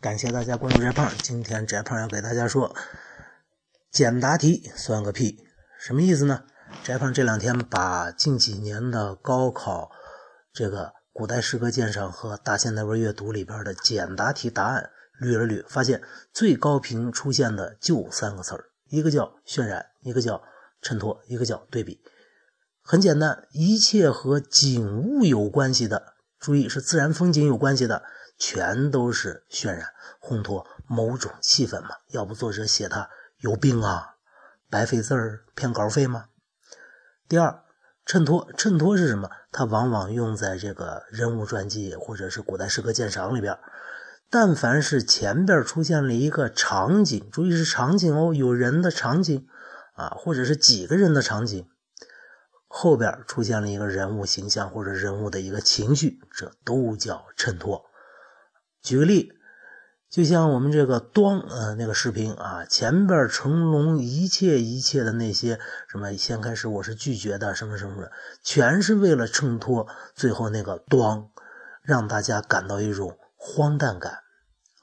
感谢大家关注翟胖。今天翟胖要给大家说，简答题算个屁，什么意思呢？翟胖这两天把近几年的高考这个古代诗歌鉴赏和大现代文阅读里边的简答题答案捋了捋，发现最高频出现的就三个词儿，一个叫渲染，一个叫衬托，一个叫对比。很简单，一切和景物有关系的，注意是自然风景有关系的。全都是渲染、烘托某种气氛嘛？要不作者写他有病啊？白费字儿、骗稿费吗？第二，衬托，衬托是什么？它往往用在这个人物传记或者是古代诗歌鉴赏里边。但凡是前边出现了一个场景，注意是场景哦，有人的场景啊，或者是几个人的场景，后边出现了一个人物形象或者人物的一个情绪，这都叫衬托。举个例，就像我们这个“端”呃那个视频啊，前边成龙一切一切的那些什么，先开始我是拒绝的，什么什么的，全是为了衬托最后那个“端”，让大家感到一种荒诞感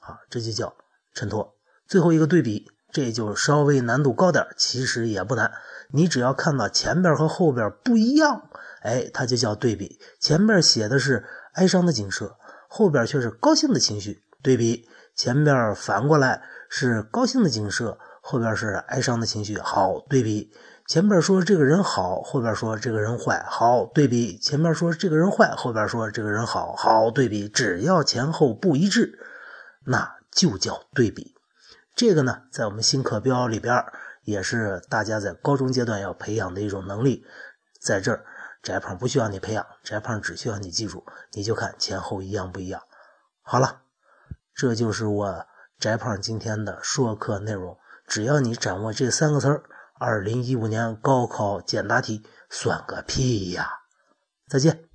啊，这就叫衬托。最后一个对比，这就稍微难度高点，其实也不难，你只要看到前边和后边不一样，哎，它就叫对比。前面写的是哀伤的景色。后边却是高兴的情绪对比，前边反过来是高兴的景色，后边是哀伤的情绪。好对比，前边说这个人好，后边说这个人坏。好对比，前面说这个人坏，后边说这个人好。好对比，只要前后不一致，那就叫对比。这个呢，在我们新课标里边也是大家在高中阶段要培养的一种能力，在这儿。翟胖不需要你培养，翟胖只需要你记住，你就看前后一样不一样。好了，这就是我翟胖今天的说课内容。只要你掌握这三个词儿，二零一五年高考简答题算个屁呀！再见。